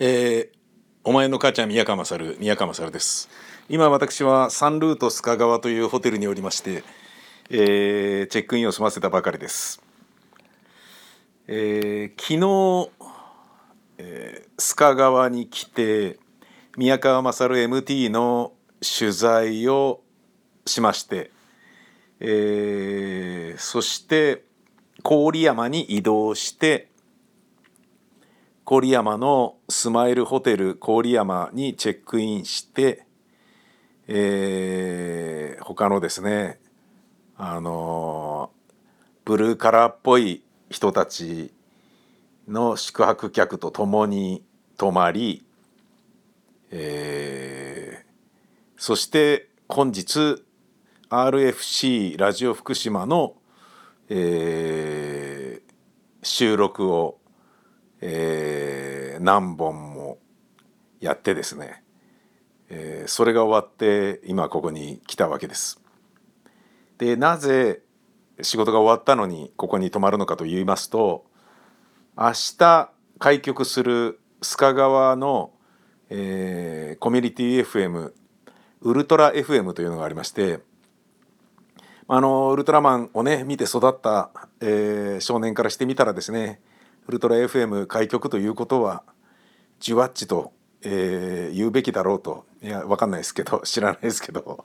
えー、お前の母ちゃん宮川勝宮川勝です。今私はサンルート須賀川というホテルにおりまして、えー、チェックインを済ませたばかりです、えー、昨日、えー、須賀川に来て宮川勝 MT の取材をしまして、えー、そして郡山に移動して郡山のスマイルホテル郡山にチェックインして、えー、他のですねあのブルーカラーっぽい人たちの宿泊客と共に泊まり、えー、そして本日 RFC ラジオ福島の、えー、収録をえー、何本もやってですね、えー、それが終わって今ここに来たわけです。でなぜ仕事が終わったのにここに泊まるのかと言いますと明日開局する須賀川の、えー、コミュニティ FM ウルトラ FM というのがありましてあのウルトラマンをね見て育った、えー、少年からしてみたらですねウルトラ FM 開局ということはジュワッチと、えー、言うべきだろうと。いや分かんないですけど 知らないですけど。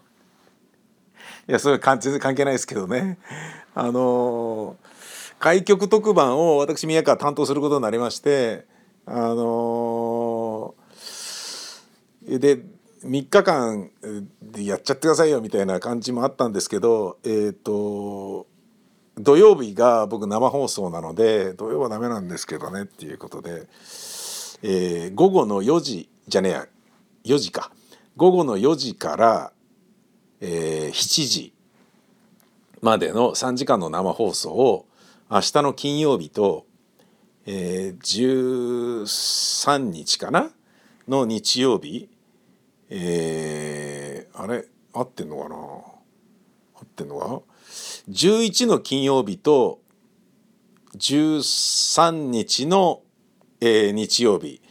いやそれ全然関係ないですけどね。あのー、開局特番を私宮川担当することになりましてあのー、で3日間でやっちゃってくださいよみたいな感じもあったんですけどえっ、ー、と土曜日が僕生放送なので土曜はダメなんですけどねっていうことで、えー、午後の4時じゃねえや4時か。午後の4時から、えー、7時までの3時間の生放送を明日の金曜日と、えー、13日かな？の日曜日えー、あれ？合ってんのかな？合ってんのか？11の金曜日と13日の、えー、日曜日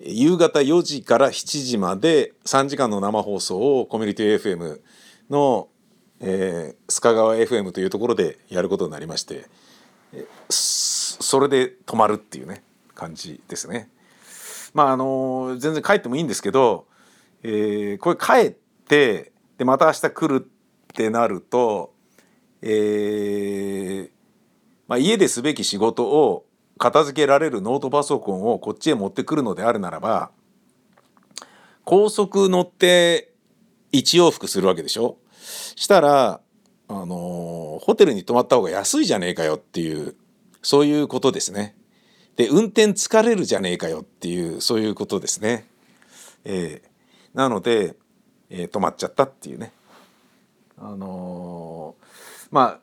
夕方4時から7時まで3時間の生放送をコミュニティ FM の、えー、須賀川 FM というところでやることになりましてそれで泊まるっていうね感じですね。まああの全然帰ってもいいんですけど、えー、これ帰ってでまた明日来るってなるとえーまあ、家ですべき仕事を片付けられるノートパソコンをこっちへ持ってくるのであるならば高速乗って1往復するわけでしょ？したら、あのー、ホテルに泊まった方が安いじゃねえかよっていうそういうことですね。で運転疲れるじゃねえかよっていうそういうことですね。えー、なので、えー、泊まっちゃったっていうね。あのーまあ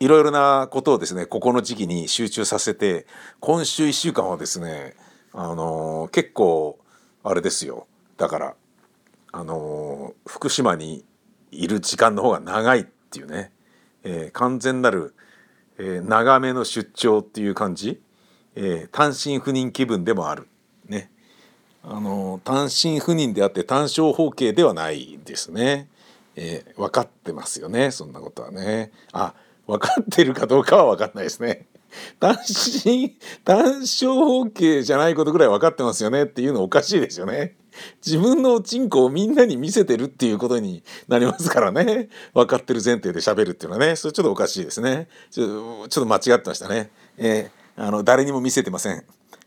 いろいろなことをですねここの時期に集中させて今週1週間はですねあの、結構あれですよ。だからあの、福島にいる時間の方が長いっていうね、えー、完全なる、え長めの出張っていう感じ、え単身赴任気分でもある。ね。あの単身赴任であって単勝法形ではないですね。えー、分かってますよねそんなことはね。あ分かってるかどうかは分かんないですね。単身単小方形じゃないことぐらい分かってますよねっていうのおかしいですよね。自分のチンコをみんなに見せてるっていうことになりますからね。分かってる前提で喋るっていうのはね。それちょっとおかしいですね。ちょちょっと間違ってましたね。えー、あの誰にも見せてません。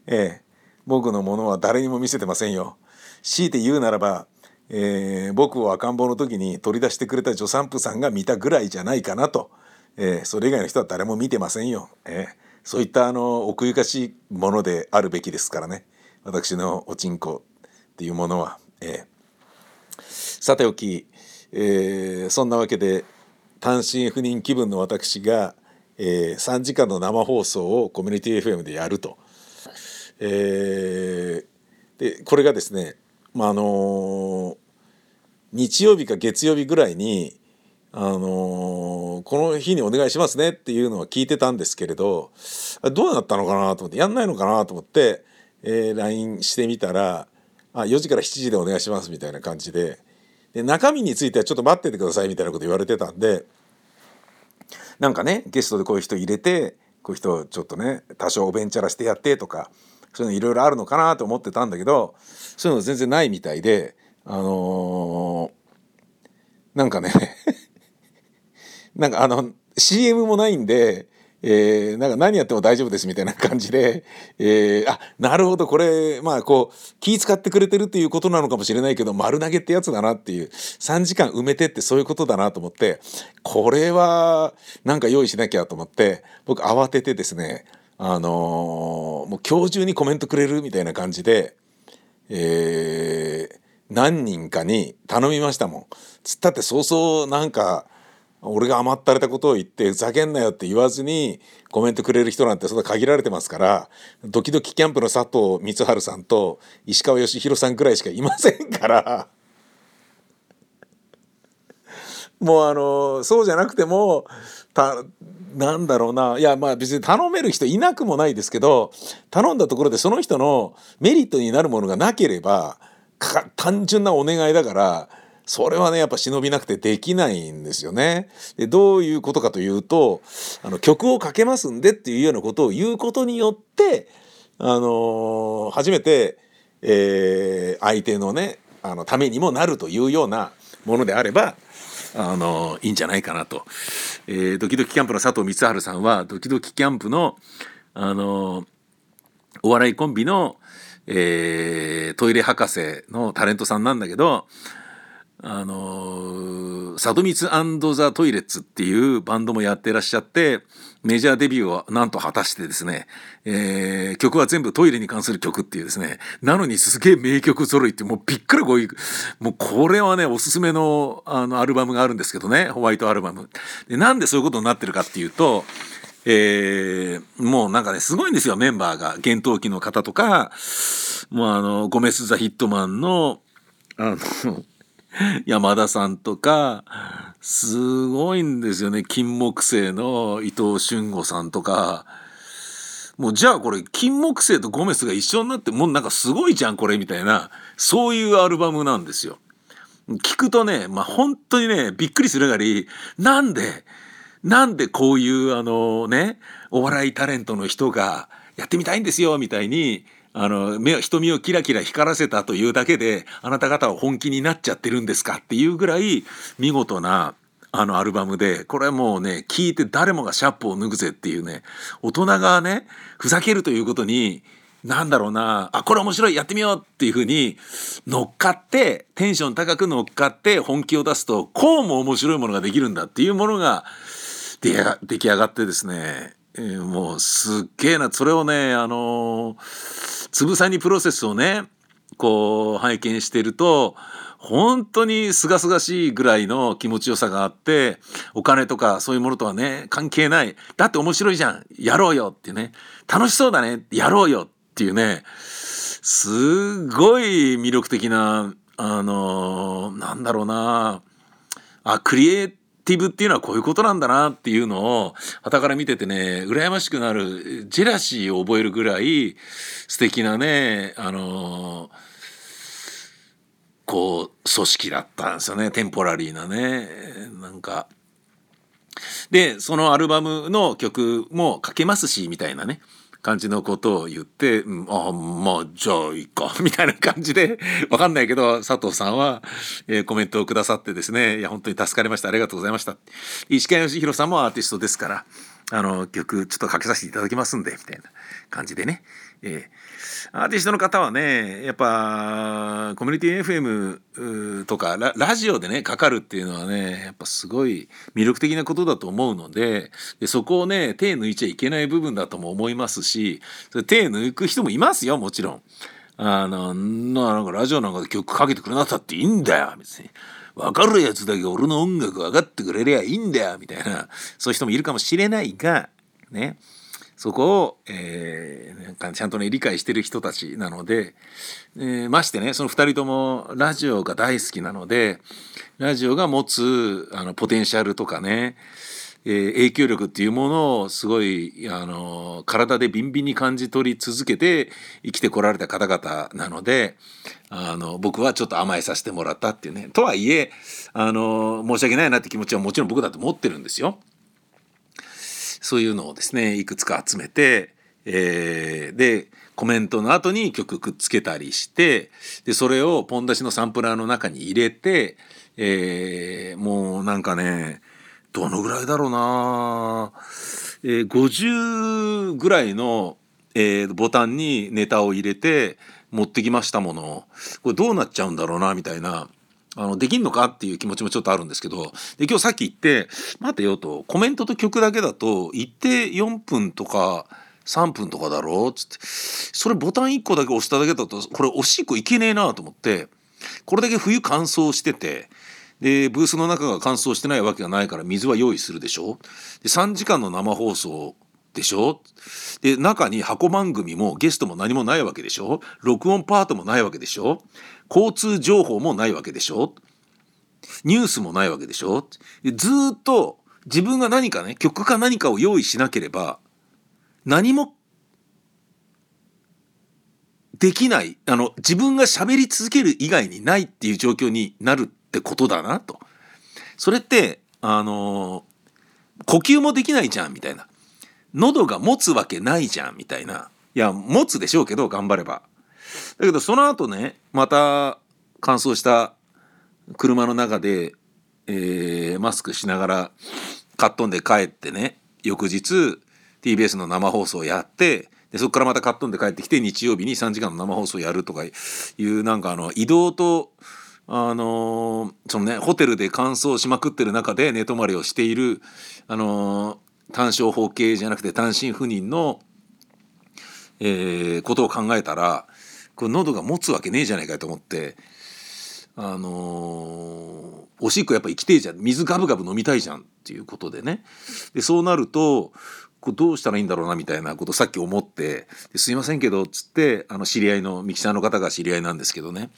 えー、僕のものは誰にも見せてませんよ。強いて言うならばえー、僕を赤ん坊の時に取り出してくれた助産婦さんが見たぐらいじゃないかなと、えー、それ以外の人は誰も見てませんよ、えー、そういったあの奥ゆかしいものであるべきですからね。私のおちんこっていうものは、えさておき、えそんなわけで単身赴任気分の私が、え3時間の生放送をコミュニティ FM でやると。えでこれがですねまああの日曜日か月曜日ぐらいに、あのー、この日にお願いしますねっていうのは聞いてたんですけれどどうなったのかなと思ってやんないのかなと思って、えー、LINE してみたら「あ4時から7時でお願いします」みたいな感じでで中身についてはちょっと待っててくださいみたいなこと言われてたんでなんかねゲストでこういう人入れてこういう人ちょっとね多少おべんちゃらしてやってとかそういうのいろいろあるのかなと思ってたんだけどそういうの全然ないみたいであのー、なんかね なんかあの CM もないんでえー、なんか何やっても大丈夫ですみたいな感じで、えー、あなるほどこれまあこう気使ってくれてるっていうことなのかもしれないけど丸投げってやつだなっていう3時間埋めてってそういうことだなと思ってこれはなんか用意しなきゃと思って僕慌ててですねあのー、もう今日中にコメントくれるみたいな感じで、えー、何人かに頼みましたもん。つったってそうそうなんか俺が甘ったれたことを言ってふざけんなよって言わずにコメントくれる人なんてそんな限られてますからドキドキキャンプの佐藤光晴さんと石川義弘さんぐらいしかいませんからもうあのそうじゃなくてもたなんだろうないやまあ別に頼める人いなくもないですけど頼んだところでその人のメリットになるものがなければ単純なお願いだからそれはねやっぱ忍びなくてできないんですよね。でどういうことかというとあの曲をかけますんでっていうようなことを言うことによってあのー、初めて、えー、相手のねあのためにもなるというようなものであればあのいいんじゃないかなと、えー、ドキドキキャンプの佐藤光晴さんはドキドキキャンプのあのお笑いコンビの、えー、トイレ博士のタレントさんなんだけどあのサドミツザ・トイレッツっていうバンドもやってらっしゃってメジャーデビューはなんと果たしてですね、えー、曲は全部トイレに関する曲っていうですねなのにすげえ名曲揃いってもうびっくりこういうもうこれはねおすすめのあのアルバムがあるんですけどねホワイトアルバム。でなんでそういうことになってるかっていうとえー、もうなんかねすごいんですよメンバーが。厳冬期の方とか。もうあのゴメス・ザ・ヒットマンのあの 山田さんとか。すごいんですよね金木犀の伊藤俊吾さんとか。もうじゃあこれ金木犀とゴメスが一緒になってもうなんかすごいじゃんこれみたいな。そういうアルバムなんですよ。聞くとねまあ本当にねびっくりするがりなんでなんでこういうあのねお笑いタレントの人がやってみたいんですよみたいにあの目瞳をキラキラ光らせたというだけであなた方は本気になっちゃってるんですかっていうぐらい見事なあのアルバムでこれはもうね聞いて誰もがシャップを脱ぐぜっていうね大人がねふざけるということになんだろうなあこれ面白いやってみようっていうふうに乗っかってテンション高く乗っかって本気を出すとこうも面白いものができるんだっていうものが出来上がってですね、えー、もうすっげえな。それをねあのーつぶさにプロセスをねこう拝見してると本当に清々しいぐらいの気持ちよさがあってお金とかそういうものとはね関係ない。だって面白いじゃん。やろうよってね。楽しそうだね。やろうよっていうね。すごい魅力的なあのなんだろうな。あクリエイティブっていうのはこういうことなんだなっていうのを傍から見ててね羨ましくなるジェラシーを覚えるぐらい素敵なねあのこう組織だったんですよね。テンポラリーなね。なんか。でそのアルバムの曲も書けますしみたいなね。感じのことを言って、ん、あまあじゃあいいか みたいな感じでわかんないけど佐藤さんは、えー、コメントをくださってですねいや本当に助かりましたありがとうございました。石川義弘さんもアーティストですからあの曲ちょっとかけさせていただきますんでみたいな感じでね、えー、アーティストの方はねやっぱコミュニティ FM とかラジオでねかかるっていうのはねやっぱすごい魅力的なことだと思うのででそこをね手抜いちゃいけない部分だとも思いますしそれ手抜く人もいますよもちろん。あのなんかラジオなんかで曲かけてくれなかったっていいんだよ別に。分かるやつだけ俺の音楽分かってくれりゃいいんだよみたいなそういう人もいるかもしれないがねそこを、えー、かちゃんとね理解してる人たちなので、えー、ましてねその2人ともラジオが大好きなのでラジオが持つあのポテンシャルとかねえー、影響力っていうものをすごいあの体でビンビンに感じ取り続けて生きてこられた方々なのであの僕はちょっと甘えさせてもらったっていうねとはいえあの申し訳ないなって気持ちはもちろん僕だと思ってるんですよ。そういうのをですねいくつか集めて、えー、でコメントの後に曲くっつけたりしてでそれをポン出しのサンプラーの中に入れて、えー、もうなんかねどのぐらいだろうな、えー、50ぐらいの、えー、ボタンにネタを入れて持ってきましたもの。これどうなっちゃうんだろうなみたいな。あのできんのかっていう気持ちもちょっとあるんですけど。で今日さっき言って待てよと。コメントと曲だけだと一定4分とか3分とかだろ？うつって。それボタン1個だけ押しただけだとこれおしっこいけねえなと思ってこれだけ冬乾燥しててでブースの中が乾燥してないわけがないから水は用意するでしょ？で3時間の生放送でしょ？で中に箱番組もゲストも何もないわけでしょ？録音パートもないわけでしょ？交通情報もないわけでしょ？ニュースもないわけでしょ？ずっと自分が何かね曲か何かを用意しなければ何もできないあの自分が喋り続ける以外にないっていう状況になるってことだなと。それってあの呼吸もできないじゃんみたいな喉が持つわけないじゃんみたいないや持つでしょうけど頑張れば。だけどその後ねまた乾燥した車の中で、えー、マスクしながらカットンで帰ってね翌日 TBS の生放送をやってでそこからまたカットンで帰ってきて日曜日に3時間の生放送をやるとかいうなんかあの移動とあのー、そのねホテルで乾燥しまくってる中で寝泊まりをしている、あのー、単焦法系じゃなくて単身赴任の、えー、ことを考えたらこれ喉が持つわけねえじゃないかと思ってあのおしっこやっぱ生きてえじゃん。水ガブガブ飲みたいじゃんっていうことでね。でそうなるとこれどうしたらいいんだろうなみたいなことさっき思って「すいませんけど」っつってあの知り合いのミキサーの方が知り合いなんですけどね。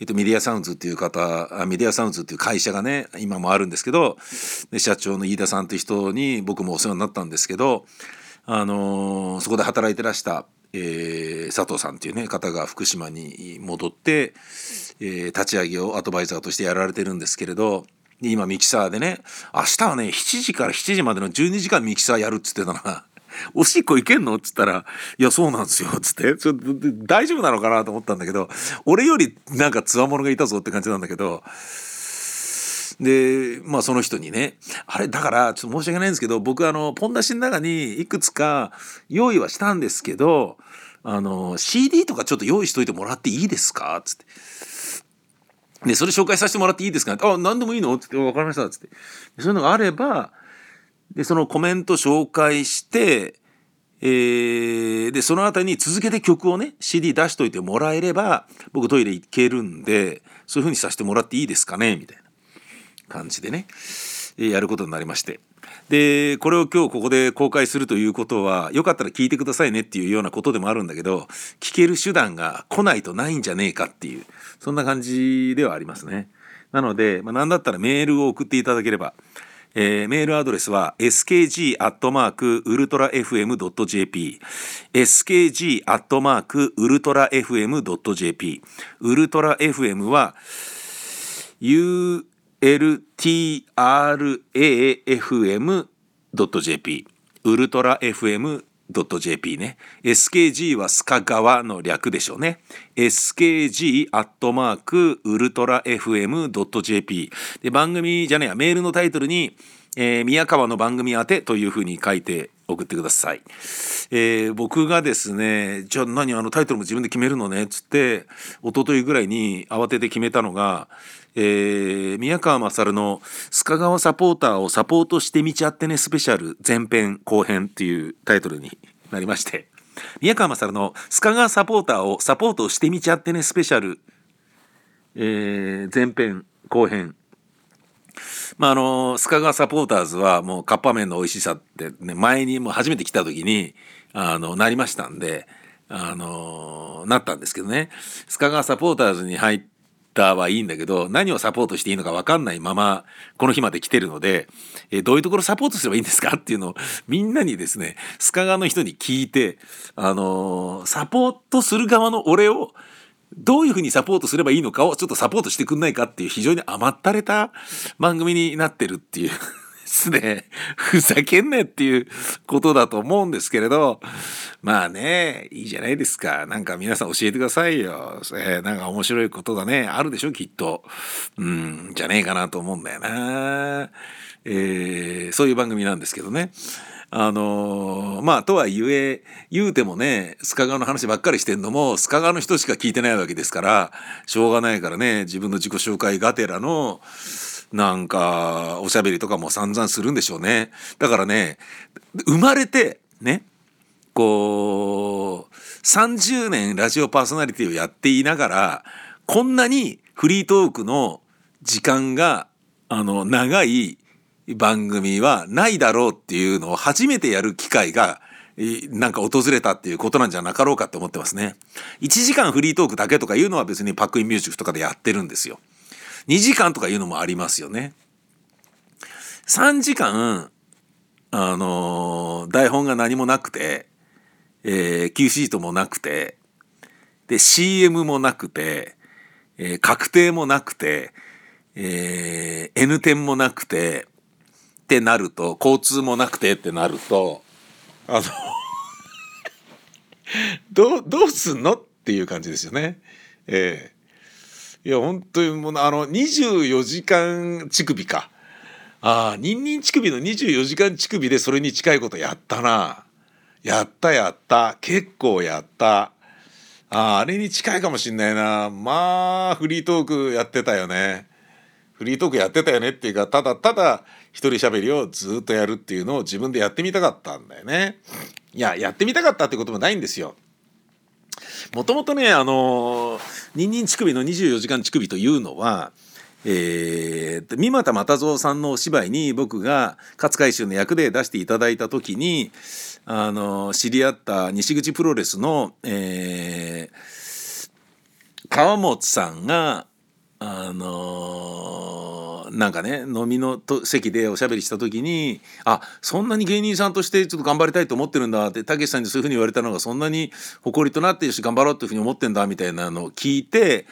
えっと、メディアサウンズっていう方メディアサウンズっていう会社がね今もあるんですけどで社長の飯田さんという人に僕もお世話になったんですけど、あのー、そこで働いてらした、えー、佐藤さんっていうね方が福島に戻って、えー、立ち上げをアドバイザーとしてやられてるんですけれど今ミキサーでね明日はね7時から7時までの12時間ミキサーやるっつってたな。おしっこいけんの？っつったら、いや、そうなんですよ。っつって、ちょ大丈夫なのかなと思ったんだけど、俺よりなんか強者がいたぞって感じなんだけど、で、まあその人にね、あれ、だから、ちょっと申し訳ないんですけど、僕あの、ポン出しの中にいくつか用意はしたんですけど、あの、CD とかちょっと用意しといてもらっていいですか？っつって。で、それ紹介させてもらっていいですか？あ、何でもいいの？つって、わかりました。つって。そういうのがあれば、でそのコメント紹介して、えー、でその後に続けて曲をね CD 出しといてもらえれば僕トイレ行けるんでそういう風にさせてもらっていいですかね？みたいな感じでね、えー、やることになりましてでこれを今日ここで公開するということはよかったら聞いてくださいねっていうようなことでもあるんだけど聞ける手段が来ないとないんじゃねえかっていうそんな感じではありますね。なので、まあ、何だったらメールを送っていただければえー、メールアドレスは skg.ultrafm.jp skg.ultrafm.jp ウルトラ FM は U ultrafm.jp ウルトラ FM .jp ね。skg は須賀川の略でしょうね。skg アットマークウルトラ FM.jp で番組じゃねえやメールのタイトルに、えー、宮川の番組宛てというふうに書いて送ってください。えー、僕がですねじゃあ何あのタイトルも自分で決めるのねっつって一昨日ぐらいに慌てて決めたのが、えー、宮川勝の「須賀川サポーターをサポートしてみちゃってねスペシャル前編後編」っていうタイトルになりまして宮川勝の「須賀川サポーターをサポートしてみちゃってねスペシャル」えー、前編後編まああの須賀川サポーターズはもうカッパ麺の美味しさってね前にも初めて来た時にあのなりましたんであのなったんですけどね。須賀川サポーターズに入っターはいいんだけど何をサポートしていいのか分かんないままこの日まで来てるので、えどういうところサポートすればいいんですかっていうのをみんなにですね須賀川の人に聞いて、あの、サポートする側の俺をどういうふうにサポートすればいいのかをちょっとサポートしてくんないかっていう非常に甘ったれた番組になってるっていうですね。ふざけんなよっていうことだと思うんですけれど、まあね、いいじゃないですか。なんか皆さん教えてくださいよ。えー、なんか面白いことがね、あるでしょ、きっと。うん、じゃねえかなと思うんだよな。えー、そういう番組なんですけどね。あのー、まあとはいえ言うてもね須賀川の話ばっかりしてんのも須賀川の人しか聞いてないわけですからしょうがないからね自分の自己紹介がてらのなんかおしゃべりとかも散々するんでしょうね。だからね生まれてねこう30年ラジオパーソナリティをやっていながらこんなにフリートークの時間があの長い番組はないだろうっていうのを初めてやる機会がなんか訪れたっていうことなんじゃなかろうかと思ってますね。1時間フリートークだけとかいうのは別にパックインミュージックとかでやってるんですよ。2時間とかいうのもありますよね。3時間、あのー、台本が何もなくて、えー、Q シートもなくて、で、CM もなくて、えー、確定もなくて、えー、N 点もなくて、ってなると、交通もなくてってなると、あの どう、どうすんのっていう感じですよね。ええ。ーいや本当にもうあの24時間乳首か。ああニンニン乳首の24時間乳首でそれに近いことやったな。やったやった。結構やった。ああれに近いかもしんないな。まあフリートークやってたよね。フリートークやってたよねっていうかただただ一人喋りをずっとやるっていうのを自分でやってみたかったんだよね。いややってみたかったってこともないんですよ。もともとねあのニンニン乳首の24時間乳首というのはえー、三股又蔵さんのお芝居に僕が勝海舟の役で出していただいた時にあの知り合った西口プロレスの、えー、川本さんがあのー、なんかね飲みのと席でおしゃべりした時に「あそんなに芸人さんとしてちょっと頑張りたいと思ってるんだ」ってたけしさんにそういうふうに言われたのがそんなに誇りとなってるし頑張ろうっていうふうに思ってんだみたいなのを聞いて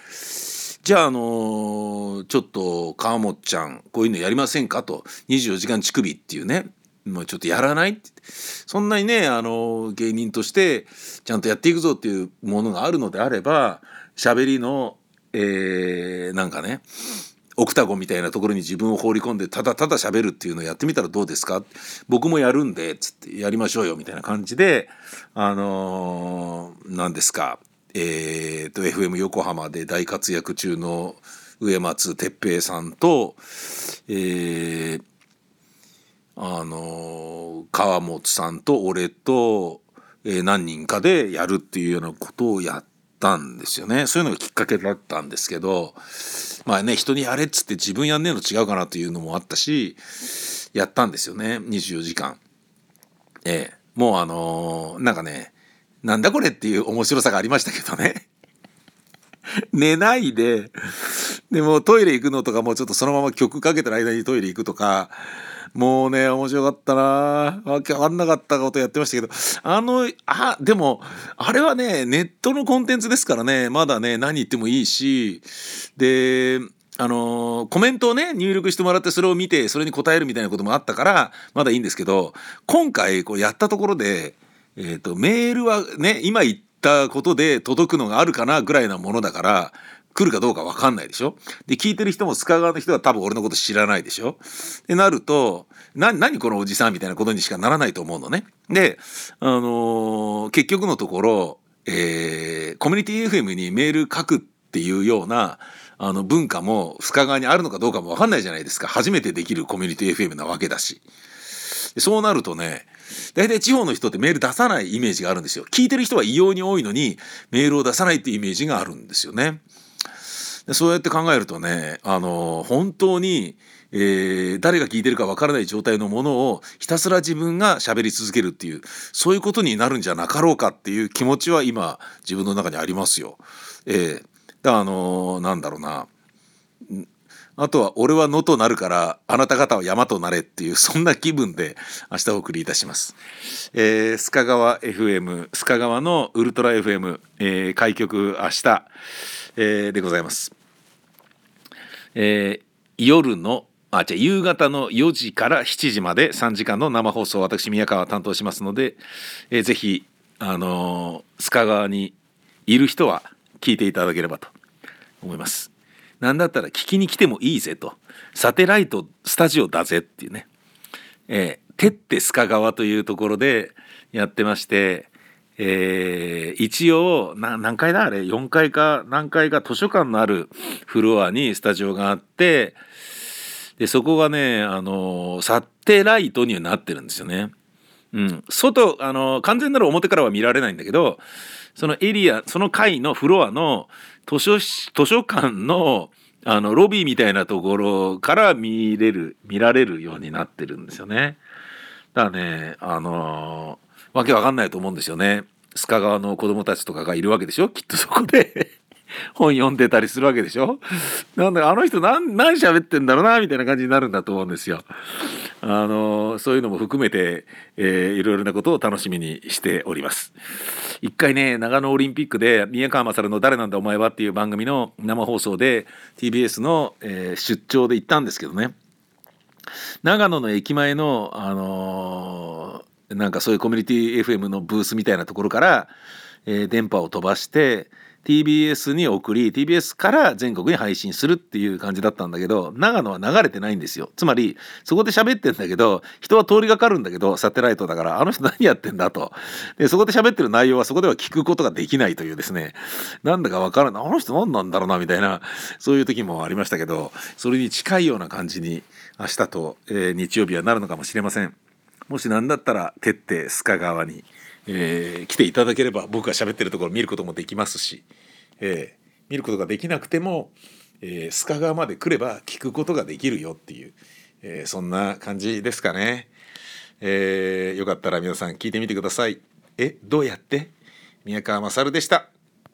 じゃあ、あのー、ちょっと川本ちゃんこういうのやりませんかと。24時間乳首っていうねもうちょっとやらないって。そんなにね、あの、芸人としてちゃんとやっていくぞっていうものがあるのであれば喋りのえー、なんかねオクタゴンみたいなところに自分を放り込んでただただ喋るっていうのをやってみたらどうですか？僕もやるんでつってやりましょうよみたいな感じであのー、何ですか。えーと、FM 横浜で大活躍中の植松哲平さんと、えー、あの、川本さんと俺と、えー、何人かでやるっていうようなことをやったんですよね。そういうのがきっかけだったんですけどまあね人にやれっつって自分やんねえの違うかなというのもあったしやったんですよね。24時間。ええ。もうあのー、なんかねなんだこれっていう面白さがありましたけどね。寝ないででもトイレ行くのとかもうちょっとそのまま曲かけてる間にトイレ行くとかもうね、面白かったな。わけわかんなかったことやってましたけど、あの、あ、でも、あれはね、ネットのコンテンツですからね、まだね、何言ってもいいし、で、あのー、コメントをね、入力してもらってそれを見て、それに答えるみたいなこともあったから、まだいいんですけど、今回、こうやったところで、えっ、ー、と、メールはね、今言ったことで届くのがあるかなぐらいなものだから、来るかどうか分かんないでしょ？で聞いてる人も須賀川の人は多分俺のこと知らないでしょ？ってなるとな何このおじさんみたいなことにしかならないと思うのね。で、あのー、結局のところ、えー、コミュニティ FM にメール書くっていうようなあの文化も深川にあるのかどうかも分かんないじゃないですか。初めてできるコミュニティ FM なわけだし。そうなるとね大体地方の人ってメール出さないイメージがあるんですよ。聞いてる人は異様に多いのにメールを出さないっていうイメージがあるんですよね。そうやって考えるとねあの本当に、えー、誰が聞いてるかわからない状態のものをひたすら自分が喋り続けるっていうそういうことになるんじゃなかろうかっていう気持ちは今自分の中にありますよ。えー、だあのなんだろうなあとは俺は野となるからあなた方は山となれっていうそんな気分で明日お送りいたします。えー、須賀川 FM 須賀川のウルトラ FM、えー、開局明日、えー、でございます。えー、夜のあじゃ夕方の4時から7時まで3時間の生放送私宮川担当しますので、えー、ぜひあのー、須賀川にいる人は聞いていただければと思います。なんだったら聞きに来てもいいぜとサテライトスタジオだぜっていうね、えー、てって須賀川というところでやってまして、えー、一応何階だ？あれ？4階か何階か図書館のあるフロアにスタジオがあってでそこがねあのサテライトにはなってるんですよね。うん、外あの完全なる表からは見られないんだけどそのエリアその階のフロアの図書図書館のあのロビーみたいなところから見れる見られるようになってるんですよね。だねあのわけわかんないと思うんですよね。須賀川の子供たちとかがいるわけでしょ？きっとそこで本読んでたりするわけでしょ？なんであの人何何喋ってんだろうな？みたいな感じになるんだと思うんですよ。あのそういうのも含めて、えー、いろいろなことを楽しみにしております。一回ね長野オリンピックで宮川勝の「誰なんだお前は」っていう番組の生放送で TBS の、えー、出張で行ったんですけどね長野の駅前の、あのー、なんかそういうコミュニティ FM のブースみたいなところから、えー、電波を飛ばして TBS に送り TBS から全国に配信するっていう感じだったんだけど長野は流れてないんですよ。つまりそこで喋ってんだけど人は通りがかるんだけどサテライトだからあの人何やってんだと。でそこで喋ってる内容はそこでは聞くことができないというですね。なんだかわからないあの人何なんだろうなみたいなそういう時もありましたけどそれに近いような感じに明日と、えー、日曜日はなるのかもしれません。もし何だったら徹底須賀川にえー、来ていただければ僕が喋ってるところ見ることもできますし、えー、見ることができなくても、えー、須賀川まで来れば聞くことができるよっていう、えそんな感じですかね、えよかったら皆さん聞いてみてください。えどうやって宮川勝でした？